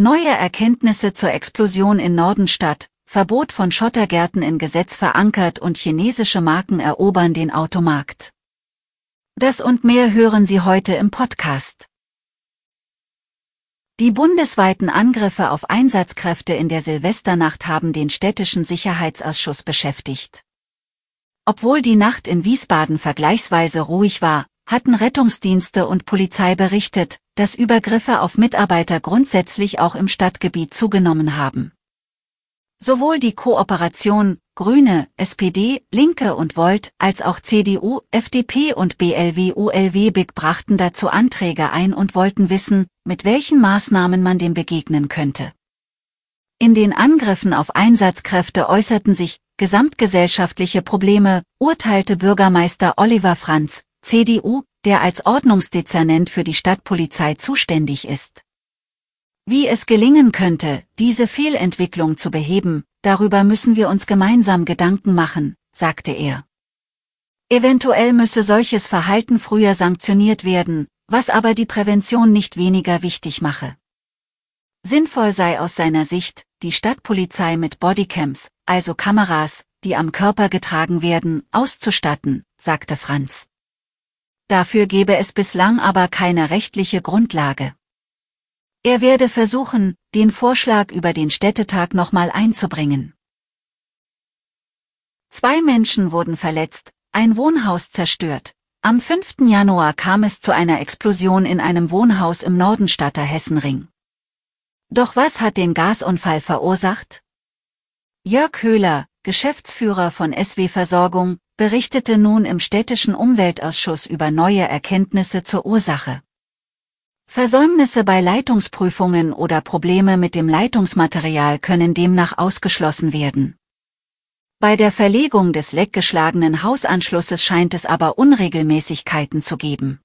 Neue Erkenntnisse zur Explosion in Nordenstadt, Verbot von Schottergärten in Gesetz verankert und chinesische Marken erobern den Automarkt. Das und mehr hören Sie heute im Podcast. Die bundesweiten Angriffe auf Einsatzkräfte in der Silvesternacht haben den städtischen Sicherheitsausschuss beschäftigt. Obwohl die Nacht in Wiesbaden vergleichsweise ruhig war, hatten Rettungsdienste und Polizei berichtet, dass Übergriffe auf Mitarbeiter grundsätzlich auch im Stadtgebiet zugenommen haben. Sowohl die Kooperation Grüne, SPD, Linke und Volt als auch CDU, FDP und BLW ULW BIG brachten dazu Anträge ein und wollten wissen, mit welchen Maßnahmen man dem begegnen könnte. In den Angriffen auf Einsatzkräfte äußerten sich gesamtgesellschaftliche Probleme, urteilte Bürgermeister Oliver Franz, CDU, der als Ordnungsdezernent für die Stadtpolizei zuständig ist. Wie es gelingen könnte, diese Fehlentwicklung zu beheben, darüber müssen wir uns gemeinsam Gedanken machen, sagte er. Eventuell müsse solches Verhalten früher sanktioniert werden, was aber die Prävention nicht weniger wichtig mache. Sinnvoll sei aus seiner Sicht, die Stadtpolizei mit Bodycams, also Kameras, die am Körper getragen werden, auszustatten, sagte Franz. Dafür gebe es bislang aber keine rechtliche Grundlage. Er werde versuchen, den Vorschlag über den Städtetag nochmal einzubringen. Zwei Menschen wurden verletzt, ein Wohnhaus zerstört. Am 5. Januar kam es zu einer Explosion in einem Wohnhaus im Nordenstadter Hessenring. Doch was hat den Gasunfall verursacht? Jörg Höhler, Geschäftsführer von SW Versorgung, berichtete nun im städtischen Umweltausschuss über neue Erkenntnisse zur Ursache. Versäumnisse bei Leitungsprüfungen oder Probleme mit dem Leitungsmaterial können demnach ausgeschlossen werden. Bei der Verlegung des leckgeschlagenen Hausanschlusses scheint es aber Unregelmäßigkeiten zu geben.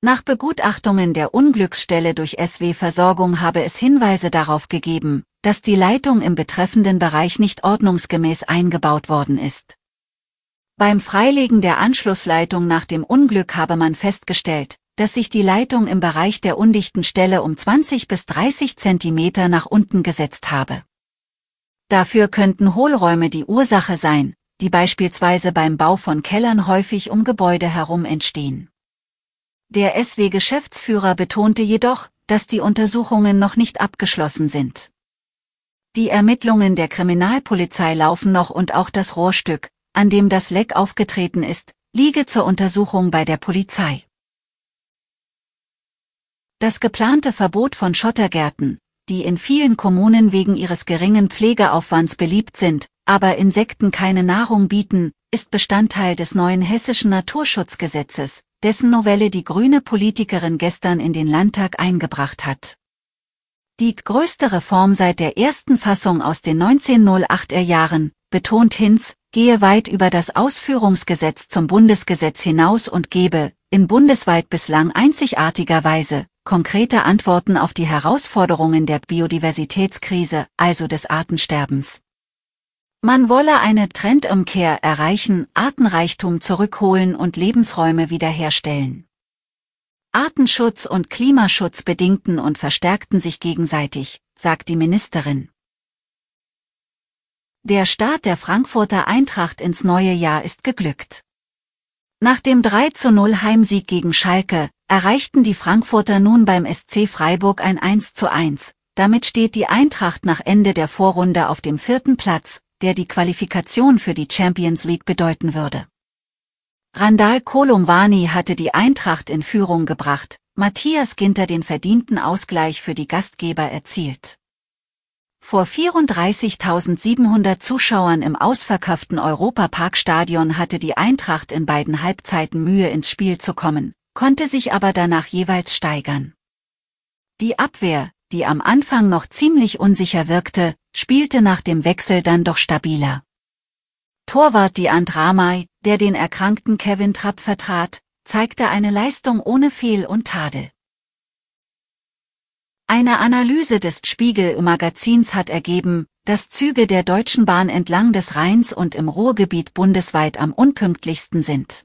Nach Begutachtungen der Unglücksstelle durch SW Versorgung habe es Hinweise darauf gegeben, dass die Leitung im betreffenden Bereich nicht ordnungsgemäß eingebaut worden ist. Beim Freilegen der Anschlussleitung nach dem Unglück habe man festgestellt, dass sich die Leitung im Bereich der undichten Stelle um 20 bis 30 Zentimeter nach unten gesetzt habe. Dafür könnten Hohlräume die Ursache sein, die beispielsweise beim Bau von Kellern häufig um Gebäude herum entstehen. Der SW-Geschäftsführer betonte jedoch, dass die Untersuchungen noch nicht abgeschlossen sind. Die Ermittlungen der Kriminalpolizei laufen noch und auch das Rohrstück, an dem das Leck aufgetreten ist, liege zur Untersuchung bei der Polizei. Das geplante Verbot von Schottergärten, die in vielen Kommunen wegen ihres geringen Pflegeaufwands beliebt sind, aber Insekten keine Nahrung bieten, ist Bestandteil des neuen hessischen Naturschutzgesetzes, dessen Novelle die grüne Politikerin gestern in den Landtag eingebracht hat. Die größte Reform seit der ersten Fassung aus den 1908er Jahren, betont Hinz, gehe weit über das Ausführungsgesetz zum Bundesgesetz hinaus und gebe, in bundesweit bislang einzigartiger Weise, konkrete Antworten auf die Herausforderungen der Biodiversitätskrise, also des Artensterbens. Man wolle eine Trendumkehr erreichen, Artenreichtum zurückholen und Lebensräume wiederherstellen. Artenschutz und Klimaschutz bedingten und verstärkten sich gegenseitig, sagt die Ministerin. Der Start der Frankfurter Eintracht ins neue Jahr ist geglückt. Nach dem 3 zu 0 Heimsieg gegen Schalke erreichten die Frankfurter nun beim SC Freiburg ein 1 zu 1. Damit steht die Eintracht nach Ende der Vorrunde auf dem vierten Platz, der die Qualifikation für die Champions League bedeuten würde. Randall Kolumwani hatte die Eintracht in Führung gebracht, Matthias Ginter den verdienten Ausgleich für die Gastgeber erzielt. Vor 34.700 Zuschauern im ausverkauften Europaparkstadion hatte die Eintracht in beiden Halbzeiten Mühe ins Spiel zu kommen, konnte sich aber danach jeweils steigern. Die Abwehr, die am Anfang noch ziemlich unsicher wirkte, spielte nach dem Wechsel dann doch stabiler. Torwart die Andramai, der den erkrankten Kevin Trapp vertrat, zeigte eine Leistung ohne Fehl und Tadel. Eine Analyse des Spiegel-Magazins hat ergeben, dass Züge der Deutschen Bahn entlang des Rheins und im Ruhrgebiet bundesweit am unpünktlichsten sind.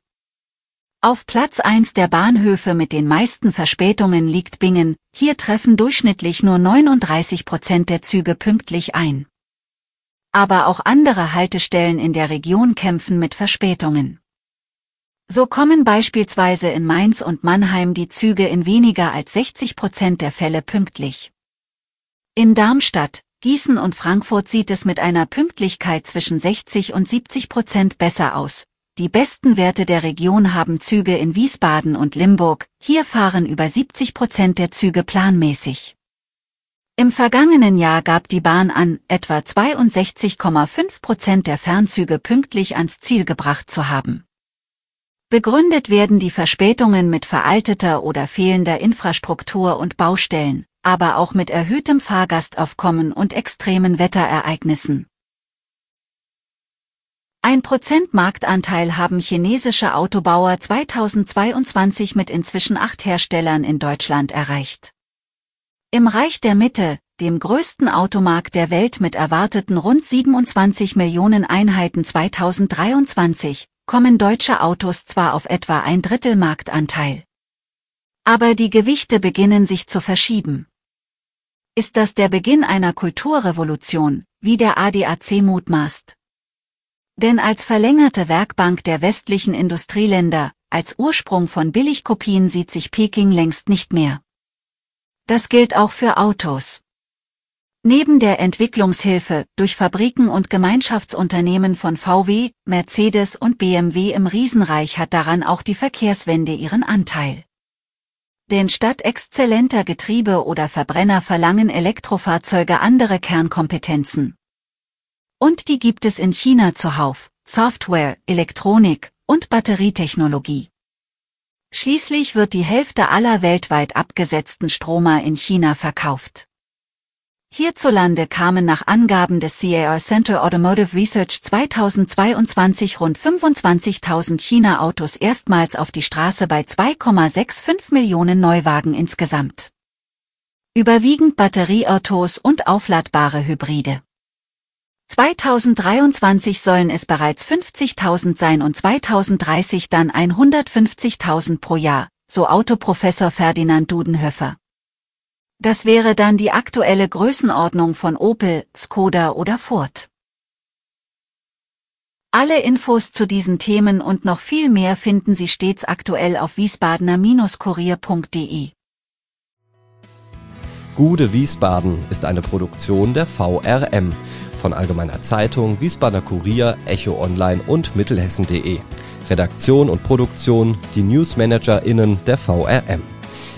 Auf Platz 1 der Bahnhöfe mit den meisten Verspätungen liegt Bingen, hier treffen durchschnittlich nur 39 Prozent der Züge pünktlich ein. Aber auch andere Haltestellen in der Region kämpfen mit Verspätungen. So kommen beispielsweise in Mainz und Mannheim die Züge in weniger als 60 Prozent der Fälle pünktlich. In Darmstadt, Gießen und Frankfurt sieht es mit einer Pünktlichkeit zwischen 60 und 70 Prozent besser aus, die besten Werte der Region haben Züge in Wiesbaden und Limburg, hier fahren über 70 Prozent der Züge planmäßig. Im vergangenen Jahr gab die Bahn an, etwa 62,5 Prozent der Fernzüge pünktlich ans Ziel gebracht zu haben. Begründet werden die Verspätungen mit veralteter oder fehlender Infrastruktur und Baustellen, aber auch mit erhöhtem Fahrgastaufkommen und extremen Wetterereignissen. Ein Prozent Marktanteil haben chinesische Autobauer 2022 mit inzwischen acht Herstellern in Deutschland erreicht. Im Reich der Mitte, dem größten Automarkt der Welt mit erwarteten rund 27 Millionen Einheiten 2023, kommen deutsche Autos zwar auf etwa ein Drittel Marktanteil. Aber die Gewichte beginnen sich zu verschieben. Ist das der Beginn einer Kulturrevolution, wie der ADAC mutmaßt? Denn als verlängerte Werkbank der westlichen Industrieländer, als Ursprung von Billigkopien sieht sich Peking längst nicht mehr. Das gilt auch für Autos. Neben der Entwicklungshilfe durch Fabriken und Gemeinschaftsunternehmen von VW, Mercedes und BMW im Riesenreich hat daran auch die Verkehrswende ihren Anteil. Denn statt exzellenter Getriebe oder Verbrenner verlangen Elektrofahrzeuge andere Kernkompetenzen. Und die gibt es in China zuhauf, Software, Elektronik und Batterietechnologie. Schließlich wird die Hälfte aller weltweit abgesetzten Stromer in China verkauft. Hierzulande kamen nach Angaben des CAR Center Automotive Research 2022 rund 25.000 China-Autos erstmals auf die Straße bei 2,65 Millionen Neuwagen insgesamt. Überwiegend Batterieautos und aufladbare Hybride. 2023 sollen es bereits 50.000 sein und 2030 dann 150.000 pro Jahr, so Autoprofessor Ferdinand Dudenhöfer. Das wäre dann die aktuelle Größenordnung von Opel, Skoda oder Ford. Alle Infos zu diesen Themen und noch viel mehr finden Sie stets aktuell auf wiesbadener-kurier.de. Gude Wiesbaden ist eine Produktion der VRM von Allgemeiner Zeitung, Wiesbadener Kurier, Echo Online und Mittelhessen.de. Redaktion und Produktion die NewsmanagerInnen der VRM.